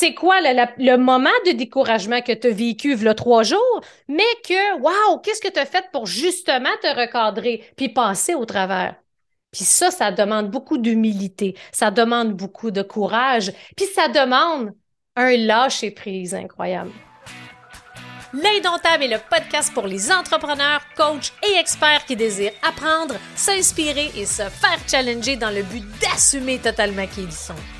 c'est quoi le, moment de découragement que tu as vécu le trois jours, mais que, wow, qu'est-ce que tu as fait pour justement te recadrer puis passer au travers? Puis ça, ça demande beaucoup d'humilité, ça demande beaucoup de courage, puis ça demande un lâcher-prise incroyable. L'Indomptable est le podcast pour les entrepreneurs, coachs et experts qui désirent apprendre, s'inspirer et se faire challenger dans le but d'assumer totalement qui ils sont.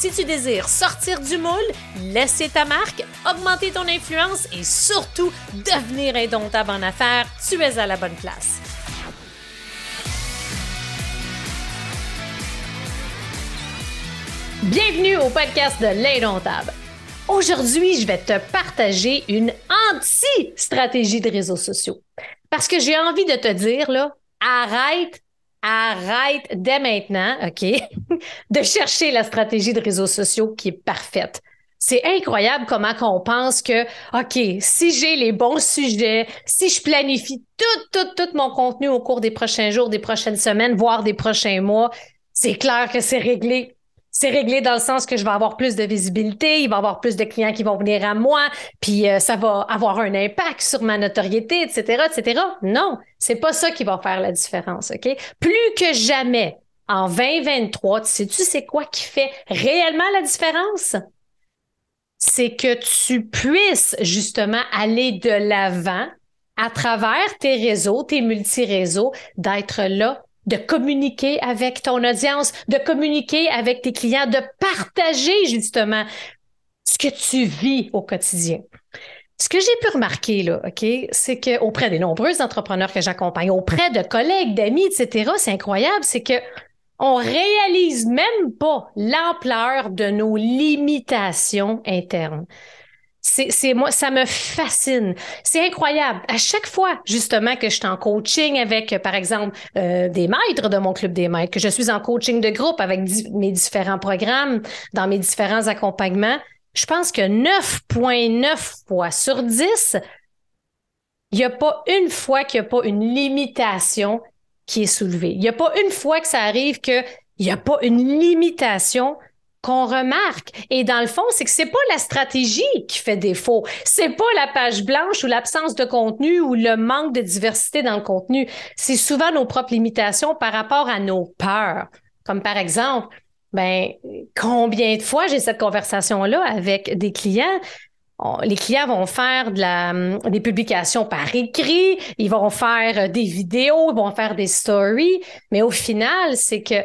Si tu désires sortir du moule, laisser ta marque, augmenter ton influence et surtout devenir indomptable en affaires, tu es à la bonne place. Bienvenue au podcast de l'Indomptable. Aujourd'hui, je vais te partager une anti-stratégie de réseaux sociaux. Parce que j'ai envie de te dire, là, arrête arrête dès maintenant, OK, de chercher la stratégie de réseaux sociaux qui est parfaite. C'est incroyable comment on pense que, OK, si j'ai les bons sujets, si je planifie tout, tout, tout mon contenu au cours des prochains jours, des prochaines semaines, voire des prochains mois, c'est clair que c'est réglé c'est réglé dans le sens que je vais avoir plus de visibilité, il va y avoir plus de clients qui vont venir à moi, puis euh, ça va avoir un impact sur ma notoriété, etc., etc. Non, c'est pas ça qui va faire la différence, OK? Plus que jamais, en 2023, tu sais-tu c'est quoi qui fait réellement la différence? C'est que tu puisses justement aller de l'avant à travers tes réseaux, tes multi-réseaux, d'être là de communiquer avec ton audience, de communiquer avec tes clients, de partager justement ce que tu vis au quotidien. Ce que j'ai pu remarquer, là, OK, c'est qu'auprès des nombreux entrepreneurs que j'accompagne, auprès de collègues, d'amis, etc., c'est incroyable, c'est que on réalise même pas l'ampleur de nos limitations internes. C'est moi, ça me fascine. C'est incroyable. À chaque fois, justement, que je suis en coaching avec, par exemple, euh, des maîtres de mon club des maîtres, que je suis en coaching de groupe avec mes différents programmes, dans mes différents accompagnements, je pense que 9,9 fois sur 10, il n'y a pas une fois qu'il n'y a pas une limitation qui est soulevée. Il n'y a pas une fois que ça arrive qu'il n'y a pas une limitation qu'on remarque. Et dans le fond, c'est que c'est pas la stratégie qui fait défaut. C'est pas la page blanche ou l'absence de contenu ou le manque de diversité dans le contenu. C'est souvent nos propres limitations par rapport à nos peurs. Comme par exemple, ben, combien de fois j'ai cette conversation-là avec des clients? les clients vont faire la, des publications par écrit, ils vont faire des vidéos, ils vont faire des stories, mais au final, c'est que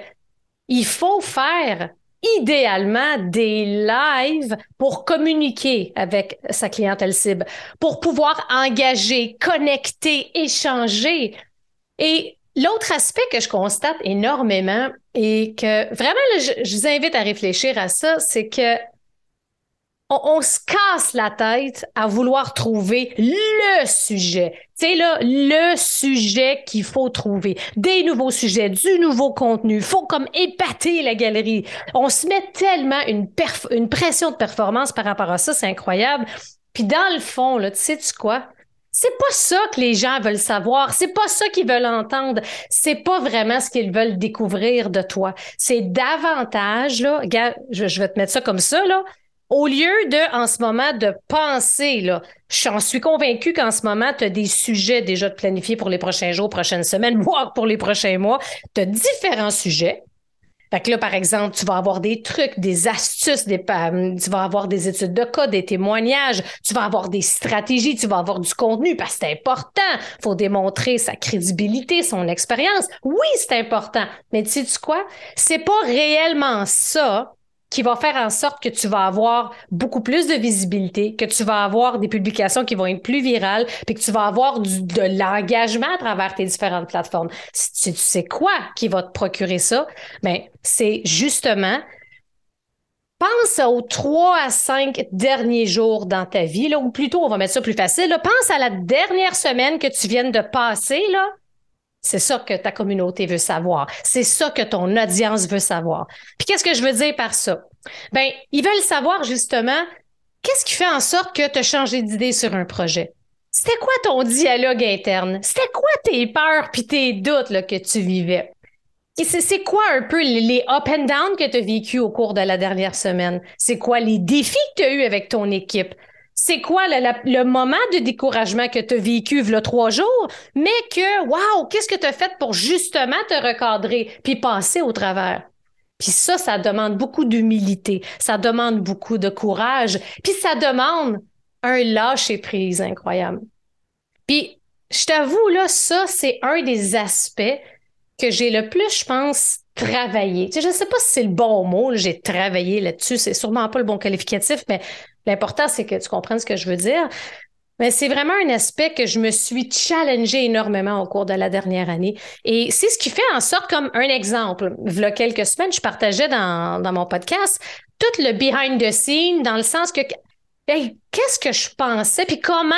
il faut faire idéalement des lives pour communiquer avec sa clientèle cible, pour pouvoir engager, connecter, échanger. Et l'autre aspect que je constate énormément et que vraiment, je, je vous invite à réfléchir à ça, c'est que on, se casse la tête à vouloir trouver le sujet. C'est là le sujet qu'il faut trouver. Des nouveaux sujets, du nouveau contenu. Faut comme épater la galerie. On se met tellement une, une pression de performance par rapport à ça, c'est incroyable. Puis dans le fond, là, tu sais tu quoi? C'est pas ça que les gens veulent savoir. C'est pas ça qu'ils veulent entendre. C'est pas vraiment ce qu'ils veulent découvrir de toi. C'est davantage, là, je, je vais te mettre ça comme ça, là au lieu de, en ce moment, de penser, là, j'en suis convaincue qu'en ce moment, tu as des sujets déjà de planifier pour les prochains jours, prochaines semaines, voire pour les prochains mois. Tu as différents sujets. Fait que là, par exemple, tu vas avoir des trucs, des astuces, des, tu vas avoir des études de cas, des témoignages, tu vas avoir des stratégies, tu vas avoir du contenu parce que c'est important. Faut démontrer sa crédibilité, son expérience. Oui, c'est important. Mais tu sais quoi? C'est pas réellement ça qui va faire en sorte que tu vas avoir beaucoup plus de visibilité, que tu vas avoir des publications qui vont être plus virales, puis que tu vas avoir de l'engagement à travers tes différentes plateformes. Tu sais quoi qui va te procurer ça, ben c'est justement pense aux trois à cinq derniers jours dans ta vie, ou plutôt, on va mettre ça plus facile, pense à la dernière semaine que tu viens de passer, là, C'est ça que ta communauté veut savoir. C'est ça que ton audience veut savoir. Puis qu'est-ce que je veux dire par ça? Ben, ils veulent savoir justement qu'est-ce qui fait en sorte que tu as changé d'idée sur un projet? C'était quoi ton dialogue interne? C'était quoi tes peurs puis tes doutes que tu vivais? Et c'est quoi un peu les up and down que tu as vécu au cours de la dernière semaine? C'est quoi les défis que tu as eu avec ton équipe? C'est quoi le, moment de découragement que tu as vécu le trois jours, mais que, wow, qu'est-ce que tu as fait pour justement te recadrer puis passer au travers? Puis ça, ça demande beaucoup d'humilité, ça demande beaucoup de courage, puis ça demande un lâcher-prise incroyable. Puis je t'avoue, là, ça, c'est un des aspects que j'ai le plus, je pense, travaillé. Tu je ne sais pas si c'est le bon mot, j'ai travaillé là-dessus, c'est sûrement pas le bon qualificatif, mais l'important, c'est que tu comprennes ce que je veux dire. Mais c'est vraiment un aspect que je me suis challengé énormément au cours de la dernière année. Et c'est ce qui fait en sorte, comme un exemple, il y a quelques semaines, je partageais dans, dans mon podcast tout le behind the scene, dans le sens que qu'est-ce que je pensais, puis comment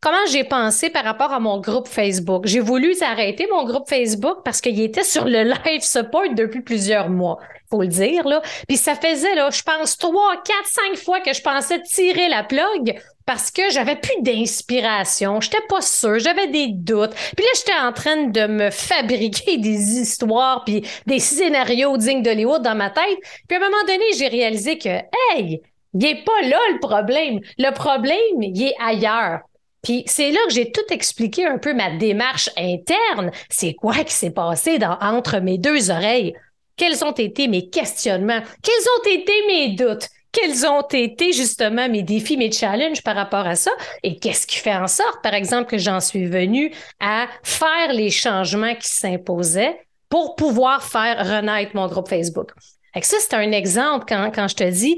comment j'ai pensé par rapport à mon groupe Facebook? J'ai voulu arrêter mon groupe Facebook parce qu'il était sur le live support depuis plusieurs mois, faut le dire là. Puis ça faisait là, je pense trois, quatre, cinq fois que je pensais tirer la plug parce que j'avais plus d'inspiration, j'étais pas sûre, j'avais des doutes. Puis là, j'étais en train de me fabriquer des histoires puis des scénarios dignes d'Hollywood dans ma tête. Puis à un moment donné, j'ai réalisé que hey, il n'est pas là le problème. Le problème, il est ailleurs. Puis c'est là que j'ai tout expliqué un peu ma démarche interne. C'est quoi qui s'est passé dans, entre mes deux oreilles? Quels ont été mes questionnements? Quels ont été mes doutes? Quels ont été justement mes défis, mes challenges par rapport à ça? Et qu'est-ce qui fait en sorte, par exemple, que j'en suis venue à faire les changements qui s'imposaient pour pouvoir faire renaître mon groupe Facebook? Et ça, c'est un exemple quand, quand je te dis,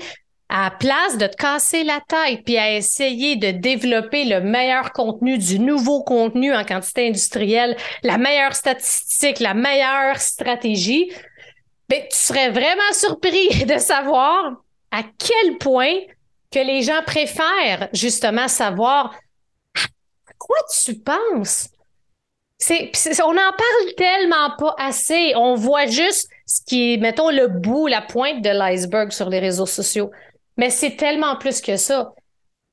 à place de te casser la tête puis à essayer de développer le meilleur contenu du nouveau contenu en quantité industrielle, la meilleure statistique, la meilleure stratégie, ben, tu serais vraiment surpris de savoir à quel point que les gens préfèrent justement savoir à quoi tu penses. C'est, on n'en parle tellement pas assez. On voit juste ce qui est, mettons, le bout, la pointe de l'iceberg sur les réseaux sociaux. Mais c'est tellement plus que ça.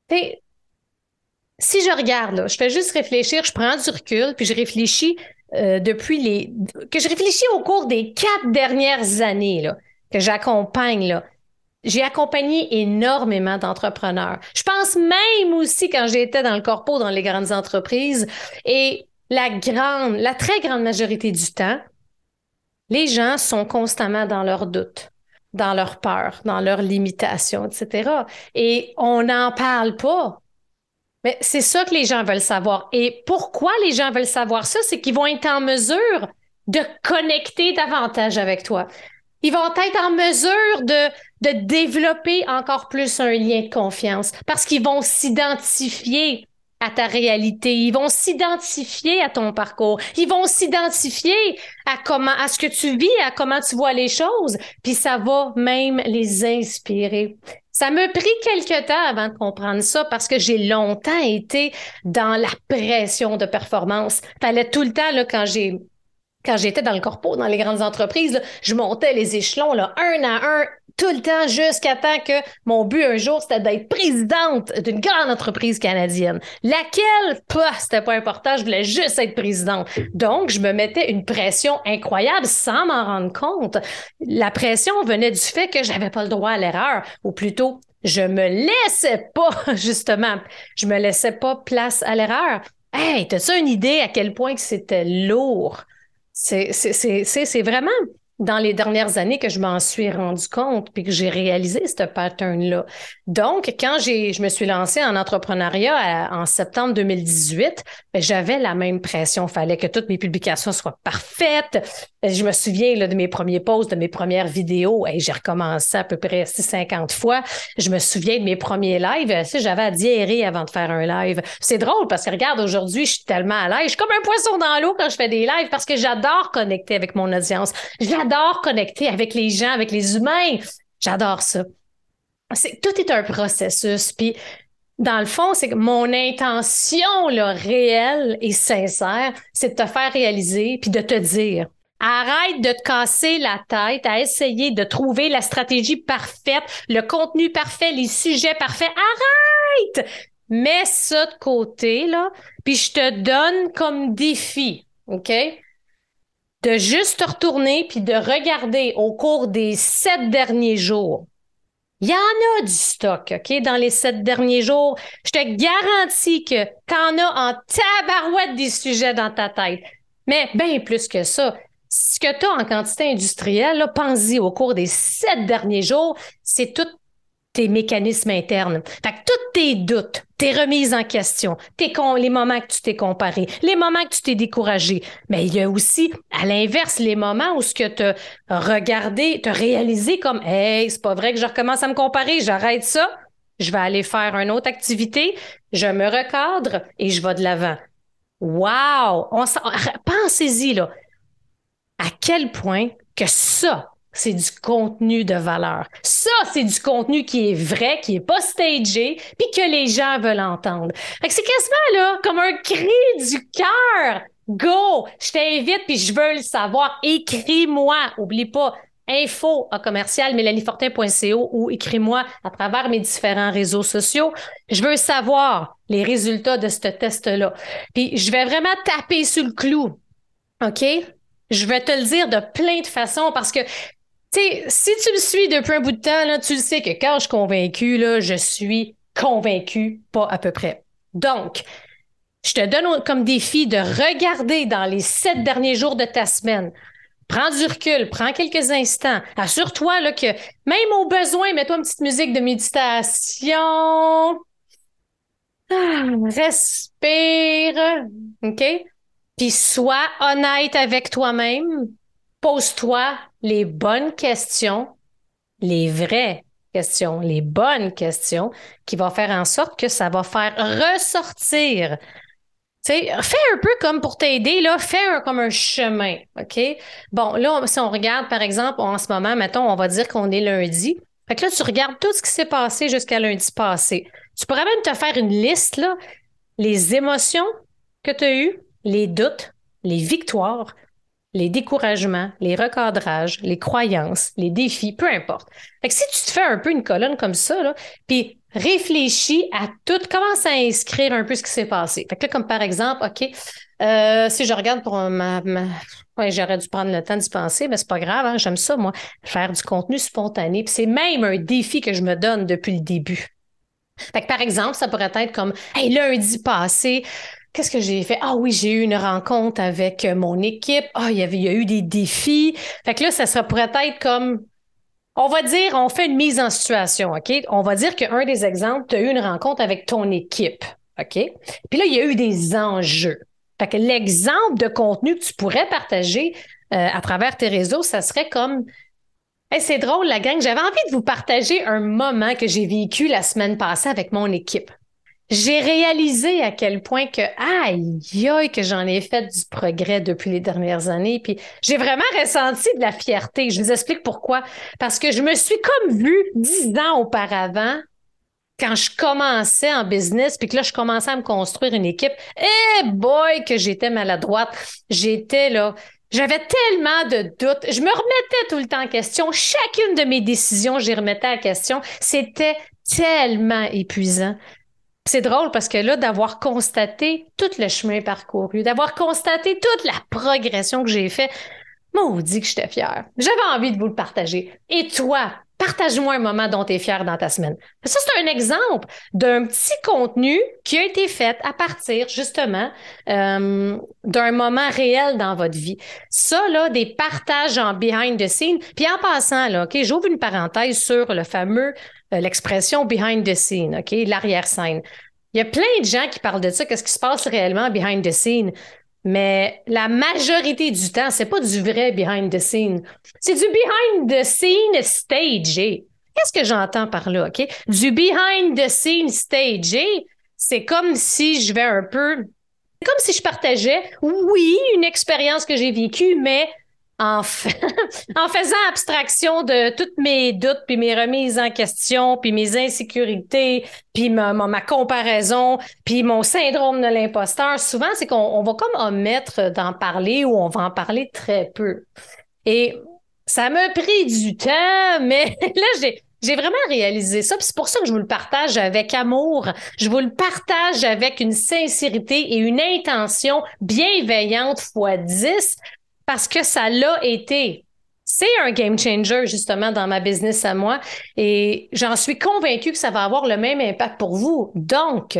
si je regarde, là, je fais juste réfléchir, je prends du recul, puis je réfléchis euh, depuis les. que je réfléchis au cours des quatre dernières années là, que j'accompagne. Là. J'ai accompagné énormément d'entrepreneurs. Je pense même aussi quand j'étais dans le corpo, dans les grandes entreprises, et la grande, la très grande majorité du temps, les gens sont constamment dans leurs doutes dans leur peur, dans leurs limitations, etc. Et on n'en parle pas. Mais c'est ça que les gens veulent savoir. Et pourquoi les gens veulent savoir ça? C'est qu'ils vont être en mesure de connecter davantage avec toi. Ils vont être en mesure de, de développer encore plus un lien de confiance parce qu'ils vont s'identifier à ta réalité. Ils vont s'identifier à ton parcours. Ils vont s'identifier à comment, à ce que tu vis, à comment tu vois les choses. Puis ça va même les inspirer. Ça m'a pris quelque temps avant de comprendre ça parce que j'ai longtemps été dans la pression de performance. Fallait tout le temps, là, quand j'ai quand j'étais dans le corpo, dans les grandes entreprises, je montais les échelons là, un à un, tout le temps jusqu'à temps que mon but un jour, c'était d'être présidente d'une grande entreprise canadienne. Laquelle, pas, c'était pas important, je voulais juste être présidente. Donc, je me mettais une pression incroyable sans m'en rendre compte. La pression venait du fait que j'avais pas le droit à l'erreur, ou plutôt, je me laissais pas, justement, je me laissais pas place à l'erreur. Hey, t'as-tu une idée à quel point que c'était lourd? C'est vraiment dans les dernières années que je m'en suis rendu compte puis que j'ai réalisé ce pattern-là. Donc, quand j'ai, je me suis lancée en entrepreneuriat en septembre 2018, ben, j'avais la même pression. Il fallait que toutes mes publications soient parfaites. Je me souviens là, de mes premiers posts, de mes premières vidéos. et j'ai recommencé à peu près 50 fois. Je me souviens de mes premiers lives. J'avais à diérer avant de faire un live. C'est drôle parce que regarde, aujourd'hui, je suis tellement à l'aise. Je suis comme un poisson dans l'eau quand je fais des lives parce que j'adore connecter avec mon audience. J'adore j'adore connecter avec les gens, avec les humains. J'adore ça. Tout est un processus. Puis dans le fond, c'est que mon intention là, réelle et sincère, c'est de te faire réaliser puis de te dire Arrête de te casser la tête à essayer de trouver la stratégie parfaite, le contenu parfait, les sujets parfaits. Arrête! Mets ça de côté, là, puis je te donne comme défi, OK? De juste te retourner puis de regarder au cours des sept derniers jours il y en a du stock, OK, dans les sept derniers jours. Je te garantis que t'en as en tabarouette des sujets dans ta tête. Mais bien plus que ça, ce que tu en quantité industrielle, pense-y au cours des sept derniers jours, c'est tout tes mécanismes internes. Fait que tous tes doutes, tes remises en question, tes les moments que tu t'es comparé, les moments que tu t'es découragé. Mais il y a aussi, à l'inverse, les moments où ce que tu as regardé, tu as réalisé comme Hey, c'est pas vrai que je recommence à me comparer, j'arrête ça, je vais aller faire une autre activité, je me recadre et je vais de l'avant. Wow! Pensez-y, là. À quel point que ça, c'est du contenu de valeur. Ça, c'est du contenu qui est vrai, qui est pas stagé, puis que les gens veulent entendre. Fait que c'est quasiment là comme un cri du cœur. Go, je t'invite puis je veux le savoir. Écris-moi, oublie pas info à commercial mélanie-fortin.co ou écris-moi à travers mes différents réseaux sociaux. Je veux savoir les résultats de ce test-là. Puis je vais vraiment taper sur le clou. OK? Je vais te le dire de plein de façons parce que sais, si tu me suis depuis un bout de temps, tu le sais que quand je suis convaincu, là, je suis convaincu, pas à peu près. Donc, je te donne comme défi de regarder dans les sept derniers jours de ta semaine. Prends du recul, prends quelques instants. Assure-toi que même au besoin, mets-toi une petite musique de méditation. Ah, respire. OK? Puis sois honnête avec toi-même. Pose-toi les bonnes questions, les vraies questions, les bonnes questions qui vont faire en sorte que ça va faire ressortir. sais, fais un peu comme pour t'aider, là, fais un, comme un chemin, OK? Bon, là, si on regarde, par exemple, en ce moment, mettons, on va dire qu'on est lundi. Fait que là, tu regardes tout ce qui s'est passé jusqu'à lundi passé. Tu pourrais même te faire une liste, là, les émotions que tu as eues, les doutes, les victoires, les découragements, les recadrages, les croyances, les défis, peu importe. Fait que si tu te fais un peu une colonne comme ça, là, puis réfléchis à tout, commence à inscrire un peu ce qui s'est passé. Fait que là, comme par exemple, OK, euh, si je regarde pour ma, Ouais, j'aurais dû prendre le temps d'y penser, mais c'est pas grave, hein, j'aime ça, moi, faire du contenu spontané. Puis c'est même un défi que je me donne depuis le début. Fait que par exemple, ça pourrait être comme Hey, lundi passé, Qu'est-ce que j'ai fait? Ah oui, j'ai eu une rencontre avec euh, mon équipe. Ah, il y avait, il y a eu des défis. Fait que là, ça serait pourrait être comme, on va dire, on fait une mise en situation, OK? On va dire qu'un des exemples, tu as eu une rencontre avec ton équipe, OK? Puis là, il y a eu des enjeux. Fait que l'exemple de contenu que tu pourrais partager euh, à travers tes réseaux, ça serait comme c'est drôle, la gang. J'avais envie de vous partager un moment que j'ai vécu la semaine passée avec mon équipe j'ai réalisé à quel point que, aïe, aïe, que j'en ai fait du progrès depuis les dernières années. Puis j'ai vraiment ressenti de la fierté. Je vous explique pourquoi. Parce que je me suis comme vue dix ans auparavant, quand je commençais en business, puis que là, je commençais à me construire une équipe. Eh boy, que j'étais maladroite. J'étais là. J'avais tellement de doutes. Je me remettais tout le temps en question. Chacune de mes décisions, j'y remettais en question. C'était tellement épuisant. C'est drôle parce que là, d'avoir constaté tout le chemin parcouru, d'avoir constaté toute la progression que j'ai fait, maudit que j'étais fière. J'avais envie de vous le partager. Et toi, partage-moi un moment dont tu es fier dans ta semaine. Ça, c'est un exemple d'un petit contenu qui a été fait à partir justement euh, d'un moment réel dans votre vie. Ça, là, des partages en behind the scene. Puis en passant, là, OK, j'ouvre une parenthèse sur le fameux l'expression behind the scene, OK, l'arrière-scène. Il y a plein de gens qui parlent de ça, qu'est-ce qui se passe réellement behind the scene. Mais la majorité du temps, c'est pas du vrai behind the scene. C'est du behind the scene stagé. Qu'est-ce que j'entends par là, OK? Du behind the scene stagé, c'est comme si je vais un peu. C'est comme si je partageais, oui, une expérience que j'ai vécue, mais en, faisant abstraction de toutes mes doutes, puis mes remises en question, puis mes insécurités, puis ma, ma, comparaison, puis mon syndrome de l'imposteur, souvent, c'est qu'on va comme omettre d'en parler ou on va en parler très peu. Et ça m'a pris du temps, mais là, j'ai j'ai vraiment réalisé ça, puis c'est pour ça que je vous le partage avec amour. Je vous le partage avec une sincérité et une intention bienveillante fois 10 parce que ça l'a été. C'est un game changer, justement, dans ma business à moi. Et j'en suis convaincue que ça va avoir le même impact pour vous. Donc,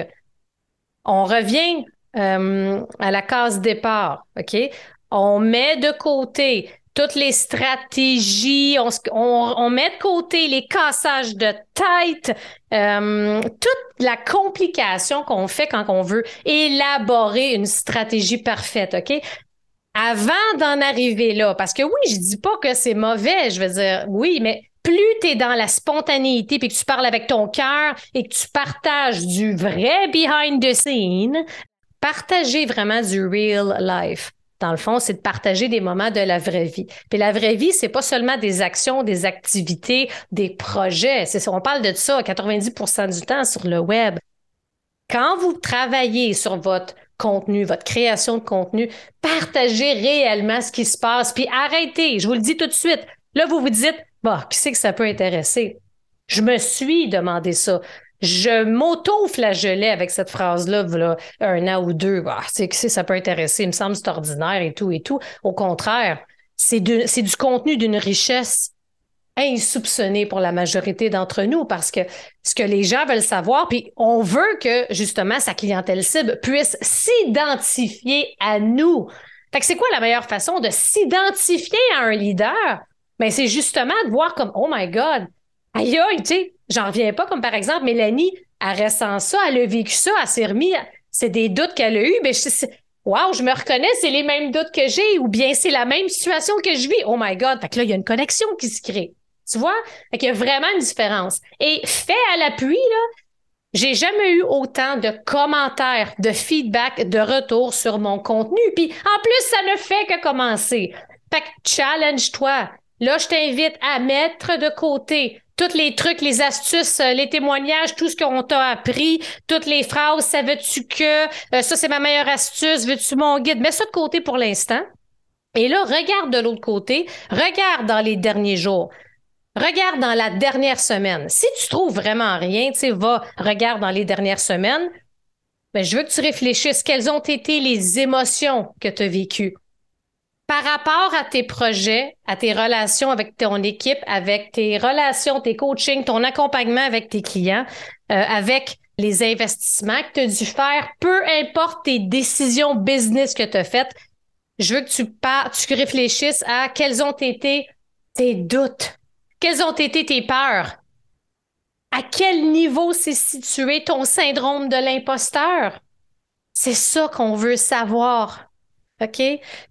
on revient euh, à la case départ, OK? On met de côté toutes les stratégies, on, met de côté les cassages de tête, euh, toute la complication qu'on fait quand on veut élaborer une stratégie parfaite, OK? Avant d'en arriver là, parce que oui, je dis pas que c'est mauvais, je veux dire, oui, mais plus tu es dans la spontanéité puis que tu parles avec ton cœur et que tu partages du vrai behind the scene, partager vraiment du real life dans le fond, c'est de partager des moments de la vraie vie. Puis la vraie vie, c'est pas seulement des actions, des activités, des projets. C'est on parle de ça 90% du temps sur le web. Quand vous travaillez sur votre contenu, votre création de contenu, partagez réellement ce qui se passe, puis arrêtez. Je vous le dis tout de suite. Là, vous vous dites, bah, qui c'est que ça peut intéresser? Je me suis demandé ça je m'auto-flagellais avec cette phrase-là, voilà, un an ou deux. Ah, c'est ça peut intéresser, il me semble c'est ordinaire et tout et tout. Au contraire, c'est du contenu d'une richesse insoupçonnée pour la majorité d'entre nous parce que ce que les gens veulent savoir, puis on veut que justement sa clientèle cible puisse s'identifier à nous. Fait que c'est quoi la meilleure façon de s'identifier à un leader? Ben, c'est justement de voir comme, oh my God, aïe, aïe, tu sais, j'en reviens pas, comme par exemple, Mélanie, elle ressent ça, elle a vécu ça, elle s'est remis, c'est des doutes qu'elle a eus, mais je, wow, je me reconnais, c'est les mêmes doutes que j'ai, ou bien c'est la même situation que je vis. Oh my God. Fait que là, il y a une connexion qui se crée. Tu vois? Qu'il y a vraiment une différence. Et fait à l'appui, là, j'ai jamais eu autant de commentaires, de feedback, de retours sur mon contenu. Puis en plus, ça ne fait que commencer. Fait que challenge-toi. Là, je t'invite à mettre de côté tous les trucs, les astuces, euh, les témoignages, tout ce qu'on t'a appris, toutes les phrases, ça tu que, euh, ça c'est ma meilleure astuce, veux-tu mon guide? Mets ça de côté pour l'instant. Et là, regarde de l'autre côté, regarde dans les derniers jours. Regarde dans la dernière semaine. Si tu trouves vraiment rien, tu sais, va, regarde dans les dernières semaines. Mais je veux que tu réfléchisses quelles ont été les émotions que tu as vécues? Par rapport à tes projets, à tes relations avec ton équipe, avec tes relations, tes coachings, ton accompagnement avec tes clients, euh, avec les investissements que tu as dû faire, peu importe tes décisions business que tu as faites, je veux que tu, tu réfléchisses à quels ont été tes doutes, quelles ont été tes peurs, à quel niveau s'est situé ton syndrome de l'imposteur? C'est ça qu'on veut savoir. OK?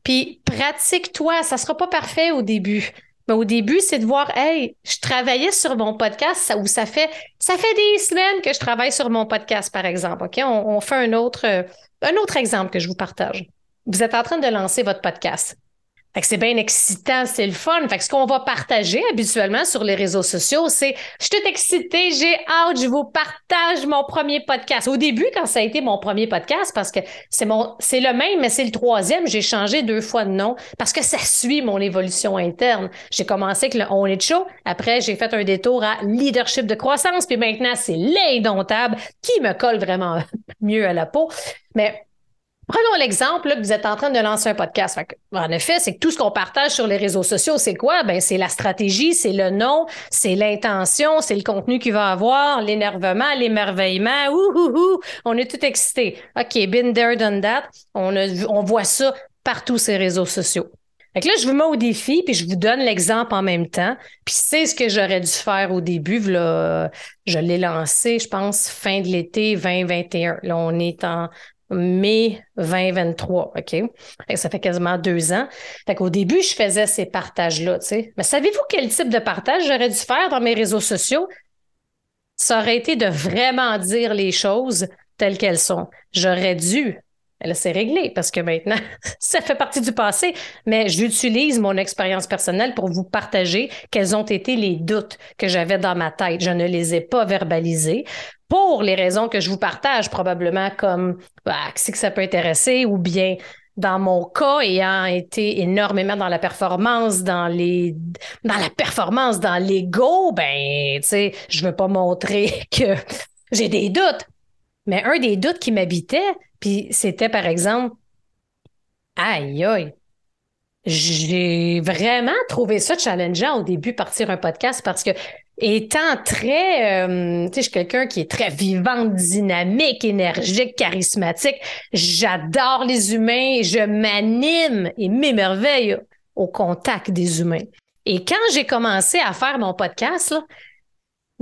Puis pratique-toi. Ça sera pas parfait au début. Mais au début, c'est de voir, hey, je travaillais sur mon podcast, ça, où ça fait, ça fait des semaines que je travaille sur mon podcast, par exemple. OK? On, fait un autre, euh, un autre exemple que je vous partage. Vous êtes en train de lancer votre podcast. Fait que c'est bien excitant, c'est le fun. Fait que ce qu'on va partager habituellement sur les réseaux sociaux, c'est je suis excitée, j'ai hâte, je vous partage mon premier podcast. Au début, quand ça a été mon premier podcast, parce que c'est mon c'est le même, mais c'est le troisième, j'ai changé deux fois de nom parce que ça suit mon évolution interne. J'ai commencé avec le On est chaud, après j'ai fait un détour à leadership de croissance, puis maintenant c'est l'indomptable qui me colle vraiment mieux à la peau. Mais Prenons l'exemple que vous êtes en train de lancer un podcast. en effet, c'est que tout ce qu'on partage sur les réseaux sociaux, c'est quoi? Ben, c'est la stratégie, c'est le nom, c'est l'intention, c'est le contenu qu'il va avoir, l'énervement, l'émerveillement. Ouh, on est tout excité. OK, been there, done that. On, on voit ça partout ces réseaux sociaux. Fait là, je vous mets au défi, puis je vous donne l'exemple en même temps. Puis c'est ce que j'aurais dû faire au début. Je l'ai lancé, je pense, fin de l'été 2021. Là, on est en mai 2023, OK? Ça fait quasiment deux ans. Fait qu'au début, je faisais ces partages-là, tu sais. Mais savez-vous quel type de partage j'aurais dû faire dans mes réseaux sociaux? Ça aurait été de vraiment dire les choses telles qu'elles sont. J'aurais dû Là, c'est réglé parce que maintenant, ça fait partie du passé, mais j'utilise mon expérience personnelle pour vous partager quels ont été les doutes que j'avais dans ma tête. Je ne les ai pas verbalisés pour les raisons que je vous partage, probablement comme bah, si que ça peut intéresser ou bien dans mon cas, ayant été énormément dans la performance, dans les dans la performance, dans l'ego, ben, tu sais, je veux pas montrer que j'ai des doutes. Mais un des doutes qui m'habitait, puis c'était par exemple, aïe aïe, j'ai vraiment trouvé ça challengeant au début partir un podcast parce que étant très, euh, tu sais, je suis quelqu'un qui est très vivante, dynamique, énergique, charismatique. J'adore les humains, je m'anime et m'émerveille au contact des humains. Et quand j'ai commencé à faire mon podcast, là,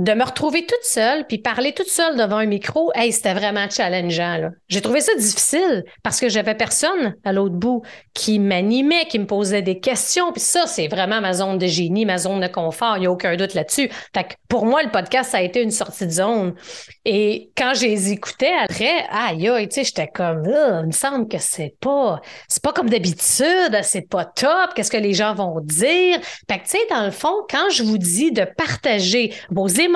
de me retrouver toute seule puis parler toute seule devant un micro, hey, c'était vraiment challengeant. J'ai trouvé ça difficile parce que j'avais personne à l'autre bout qui m'animait, qui me posait des questions. Puis ça, c'est vraiment ma zone de génie, ma zone de confort. Il n'y a aucun doute là-dessus. Fait pour moi, le podcast, ça a été une sortie de zone. Et quand je les écoutais après, aïe, aïe, tu sais, j'étais comme, il me semble que c'est pas, c'est pas comme d'habitude, c'est pas top. Qu'est-ce que les gens vont dire? Fait que, tu sais, dans le fond, quand je vous dis de partager vos émotions,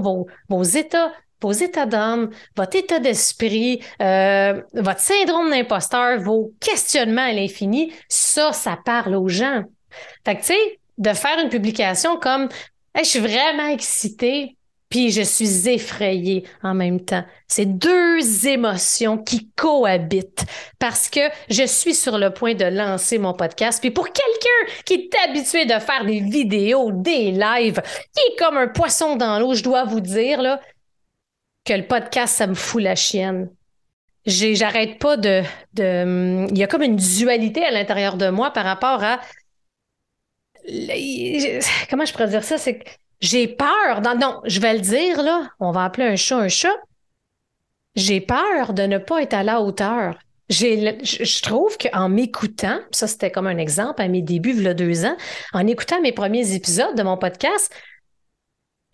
vos, vos états, vos états d'âme, votre état d'esprit, euh, votre syndrome d'imposteur, vos questionnements à l'infini, ça, ça parle aux gens. Fait que, tu sais, de faire une publication comme je suis vraiment excitée, puis je suis effrayée en même temps. C'est deux émotions qui cohabitent parce que je suis sur le point de lancer mon podcast. Puis pour quelqu'un qui est habitué de faire des vidéos, des lives, qui est comme un poisson dans l'eau, je dois vous dire là, que le podcast, ça me fout la chienne. J'arrête pas de, de. Il y a comme une dualité à l'intérieur de moi par rapport à. Comment je pourrais dire ça? C'est j'ai peur. Non, je vais le dire, là. On va appeler un chat un chat. J'ai peur de ne pas être à la hauteur. J'ai, je trouve qu'en m'écoutant, ça c'était comme un exemple à mes débuts, il y a deux ans, en écoutant mes premiers épisodes de mon podcast,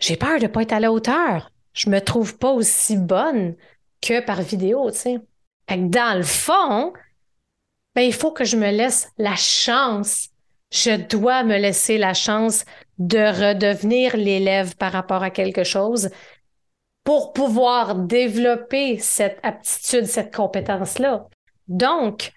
j'ai peur de ne pas être à la hauteur. Je me trouve pas aussi bonne que par vidéo, tu sais. dans le fond, ben, il faut que je me laisse la chance. Je dois me laisser la chance de redevenir l'élève par rapport à quelque chose pour pouvoir développer cette aptitude, cette compétence-là. Donc,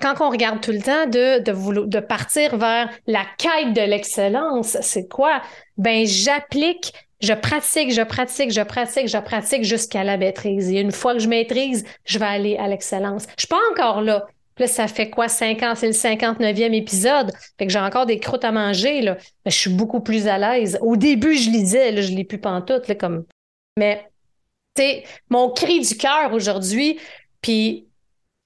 quand on regarde tout le temps de, de, de partir vers la quête de l'excellence, c'est quoi? Ben, j'applique, je pratique, je pratique, je pratique, je pratique jusqu'à la maîtrise. Et une fois que je maîtrise, je vais aller à l'excellence. Je suis pas encore là. Là, ça fait quoi, 5 ans? C'est le 59e épisode. Fait que j'ai encore des croûtes à manger, là. Mais je suis beaucoup plus à l'aise. Au début, je lisais, là, je l'ai plus pantoute, là, comme. Mais, tu mon cri du cœur aujourd'hui, puis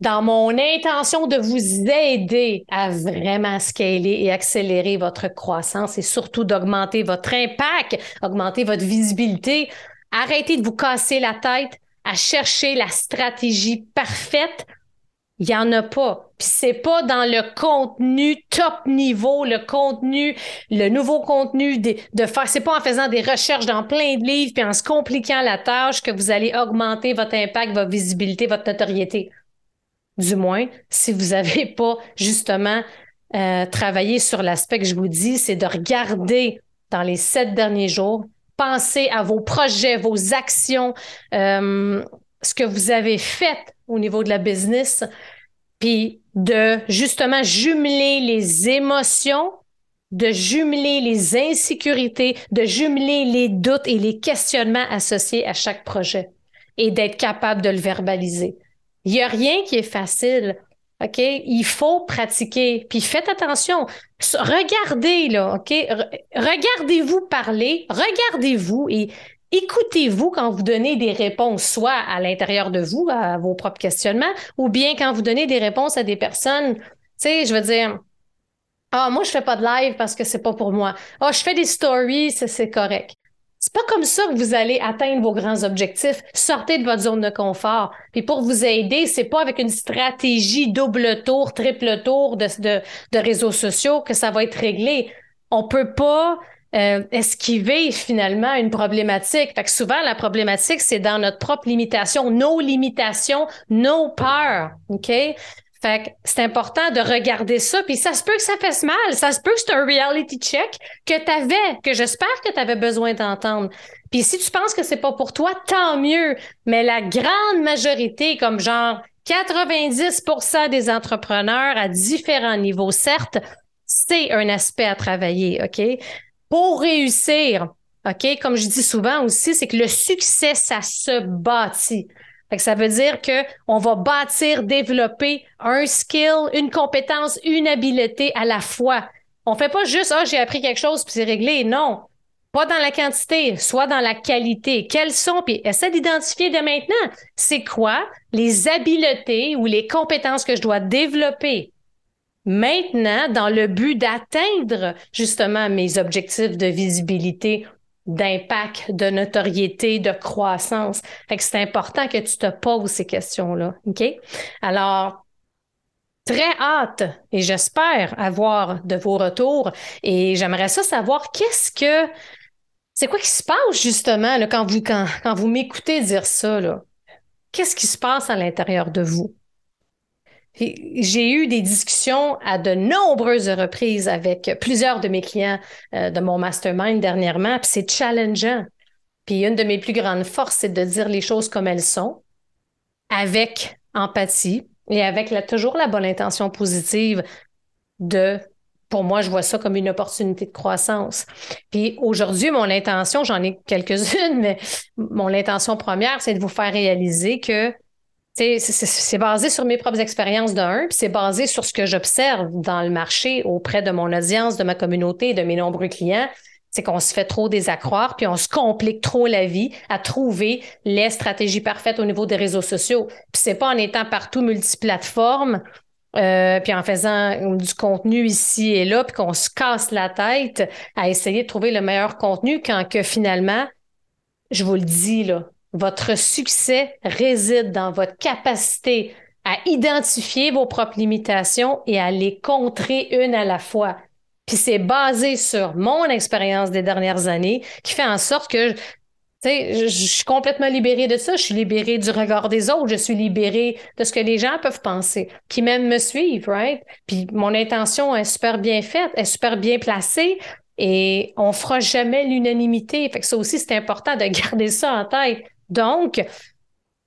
dans mon intention de vous aider à vraiment scaler et accélérer votre croissance et surtout d'augmenter votre impact, augmenter votre visibilité, arrêtez de vous casser la tête à chercher la stratégie parfaite il n'y en a pas. Puis c'est pas dans le contenu top niveau, le contenu, le nouveau contenu de, de faire. C'est pas en faisant des recherches dans plein de livres puis en se compliquant la tâche que vous allez augmenter votre impact, votre visibilité, votre notoriété. Du moins, si vous n'avez pas justement euh, travaillé sur l'aspect que je vous dis, c'est de regarder dans les sept derniers jours, penser à vos projets, vos actions, euh, ce que vous avez fait au niveau de la business, puis de justement jumeler les émotions, de jumeler les insécurités, de jumeler les doutes et les questionnements associés à chaque projet et d'être capable de le verbaliser. Il n'y a rien qui est facile. OK? Il faut pratiquer. Puis faites attention. Regardez, là, OK? Regardez-vous parler, regardez-vous et écoutez-vous quand vous donnez des réponses, soit à l'intérieur de vous, à vos propres questionnements, ou bien quand vous donnez des réponses à des personnes, tu sais, je veux dire, ah, moi, je fais pas de live parce que c'est pas pour moi. Ah, je fais des stories, c'est correct. C'est pas comme ça que vous allez atteindre vos grands objectifs. Sortez de votre zone de confort. Puis pour vous aider, c'est pas avec une stratégie double tour, triple tour de, de, de réseaux sociaux que ça va être réglé. On peut pas euh, esquiver finalement une problématique? Fait que souvent, la problématique, c'est dans notre propre limitation, nos limitations, nos peurs. OK? Fait que c'est important de regarder ça. Puis ça se peut que ça fasse mal. Ça se peut que c'est un reality check que tu avais, que j'espère que tu avais besoin d'entendre. Puis si tu penses que c'est pas pour toi, tant mieux. Mais la grande majorité, comme genre 90% des entrepreneurs à différents niveaux, certes, c'est un aspect à travailler, OK? Pour réussir, OK, comme je dis souvent aussi, c'est que le succès, ça se bâtit ça veut dire qu'on va bâtir, développer un skill, une compétence, une habileté à la fois. On fait pas juste ah j'ai appris quelque chose puis c'est réglé. Non, pas dans la quantité, soit dans la qualité. Quelles sont puis essaie d'identifier dès maintenant. C'est quoi les habiletés ou les compétences que je dois développer? Maintenant dans le but d'atteindre justement mes objectifs de visibilité d'impact, de notoriété, de croissance. Fait que c'est important que tu te poses ces questions-là. OK? Alors, très hâte et j'espère avoir de vos retours et j'aimerais ça savoir qu'est-ce que c'est quoi qui se passe justement là, quand vous quand, quand vous m'écoutez dire ça là? Qu'est-ce qui se passe à l'intérieur de vous? J'ai eu des discussions à de nombreuses reprises avec plusieurs de mes clients euh, de mon mastermind dernièrement, puis c'est challengeant. Puis une de mes plus grandes forces, c'est de dire les choses comme elles sont, avec empathie et avec toujours la bonne intention positive de, pour moi, je vois ça comme une opportunité de croissance. Puis aujourd'hui, mon intention, j'en ai quelques-unes, mais mon intention première, c'est de vous faire réaliser que c'est basé sur mes propres expériences d'un, puis c'est basé sur ce que j'observe dans le marché auprès de mon audience, de ma communauté, de mes nombreux clients. C'est qu'on se fait trop désaccroire, puis on se complique trop la vie à trouver les stratégies parfaites au niveau des réseaux sociaux. Puis c'est pas en étant partout multiplateforme, euh, puis en faisant du contenu ici et là, puis qu'on se casse la tête à essayer de trouver le meilleur contenu quand que finalement, je vous le dis là, votre succès réside dans votre capacité à identifier vos propres limitations et à les contrer une à la fois. Puis c'est basé sur mon expérience des dernières années qui fait en sorte que je, je suis complètement libérée de ça. Je suis libérée du regard des autres. Je suis libérée de ce que les gens peuvent penser, qui même me suivent, right? Puis mon intention est super bien faite, est super bien placée. Et on fera jamais l'unanimité. Fait que ça aussi, c'est important de garder ça en tête. Donc,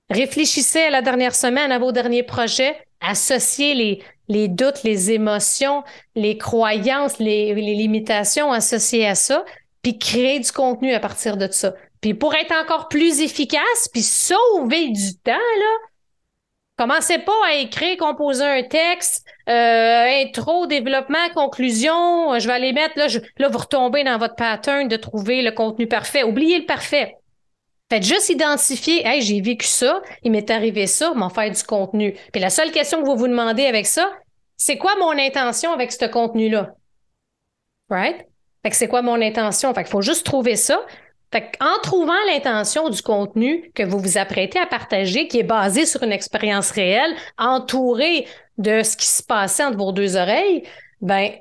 réfléchissez à la dernière semaine, à vos derniers projets, associez les, doutes, les émotions, les croyances, les, limitations associées à ça, puis créez du contenu à partir de ça. Puis pour être encore plus efficace, puis sauver du temps, là, Commencez pas à écrire, composer un texte, euh, intro, développement, conclusion. Je vais aller mettre là, là, vous retombez dans votre pattern de trouver le contenu parfait. Oubliez le parfait. Faites juste identifier, hey, j'ai vécu ça, il m'est arrivé ça, m'en faire du contenu. Puis la seule question que vous vous demandez avec ça, c'est quoi mon intention avec ce contenu-là? Right? Fait que c'est quoi mon intention? Fait qu'il faut juste trouver ça. Fait en trouvant l'intention du contenu que vous vous apprêtez à partager, qui est basé sur une expérience réelle, entouré de ce qui se passait entre vos deux oreilles, ben,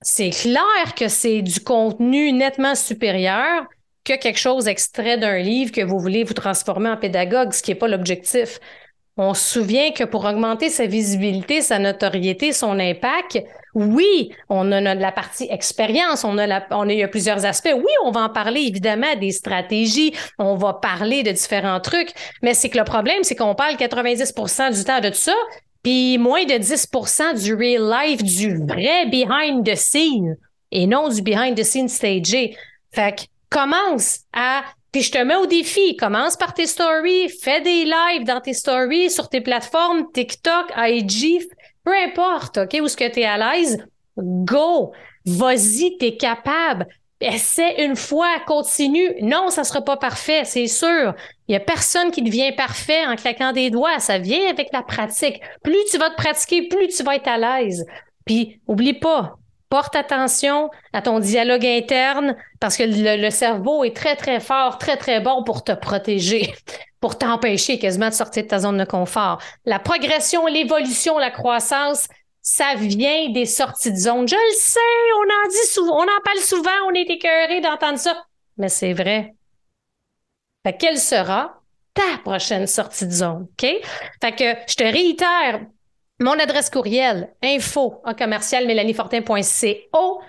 c'est clair que c'est du contenu nettement supérieur que quelque chose extrait d'un livre que vous voulez vous transformer en pédagogue, ce qui n'est pas l'objectif. On se souvient que pour augmenter sa visibilité, sa notoriété, son impact, oui, on a la partie expérience, on a, la, on a, il y a plusieurs aspects. Oui, on va en parler évidemment des stratégies, on va parler de différents trucs, mais c'est que le problème, c'est qu'on parle 90% du temps de tout ça, puis moins de 10% du real life, du vrai behind the scene, et non du behind the scene stagé. Fait que commence à puis je te mets au défi, commence par tes stories, fais des lives dans tes stories sur tes plateformes TikTok, IG, peu importe, OK, où est-ce que tu es à l'aise, go, vas-y, tu es capable. Essaie une fois, continue. Non, ça sera pas parfait, c'est sûr. Il y a personne qui devient parfait en claquant des doigts. Ça vient avec la pratique. Plus tu vas te pratiquer, plus tu vas être à l'aise. Puis, oublie pas, porte attention à ton dialogue interne parce que le, cerveau est très, très fort, très, très bon pour te protéger, pour t'empêcher quasiment de sortir de ta zone de confort. La progression, l'évolution, la croissance, ça vient des sorties de zone. Je le sais, on en dit souvent, on en parle souvent, on est écœuré d'entendre ça. Mais c'est vrai. Quelle sera ta prochaine sortie de zone? OK? Fait que je te réitère mon adresse courriel, info en commercial mélaniefortin.co.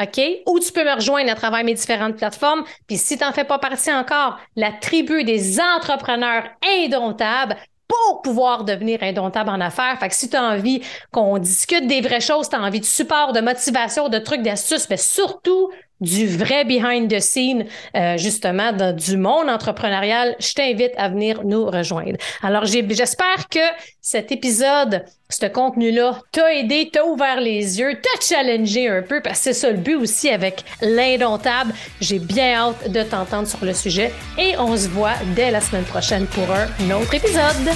OK? Ou tu peux me rejoindre à travers mes différentes plateformes. Puis si tu n'en fais pas partie encore, la tribu des entrepreneurs indomptables, pour pouvoir devenir indomptable en affaires. Fait que si tu as envie qu'on discute des vraies choses, tu as envie de support, de motivation, de trucs, d'astuces, mais surtout du vrai behind the scene, euh, justement, du monde entrepreneurial, je t'invite à venir nous rejoindre. Alors, j'espère que cet épisode, ce contenu-là, t'a aidé, t'a ouvert les yeux, t'a challengé un peu, parce que c'est ça le but aussi avec l'indomptable. J'ai bien hâte de t'entendre sur le sujet et on se voit dès la semaine prochaine pour un autre épisode.